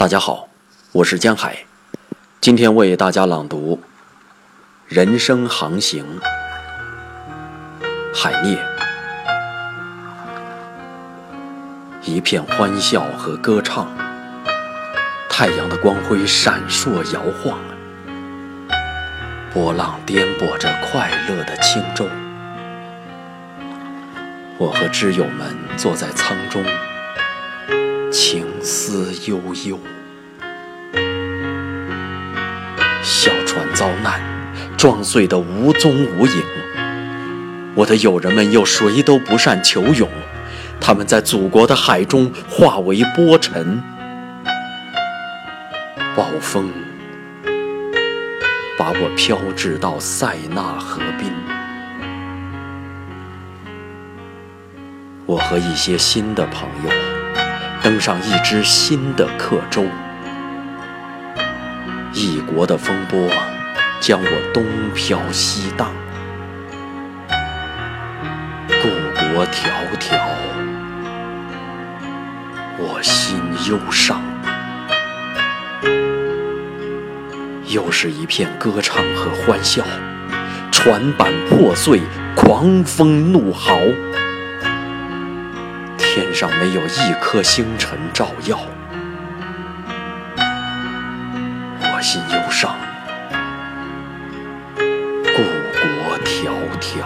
大家好，我是江海，今天为大家朗读《人生航行》，海涅。一片欢笑和歌唱，太阳的光辉闪烁摇晃，波浪颠簸着快乐的轻舟。我和挚友们坐在舱中。情思悠悠，小船遭难，撞碎得无踪无影。我的友人们又谁都不善求泳，他们在祖国的海中化为波尘。暴风把我飘至到塞纳河滨，我和一些新的朋友。登上一只新的客舟，异国的风波将我东飘西荡，故国迢迢，我心忧伤。又是一片歌唱和欢笑，船板破碎，狂风怒号。天上没有一颗星辰照耀，我心忧伤，故国迢迢。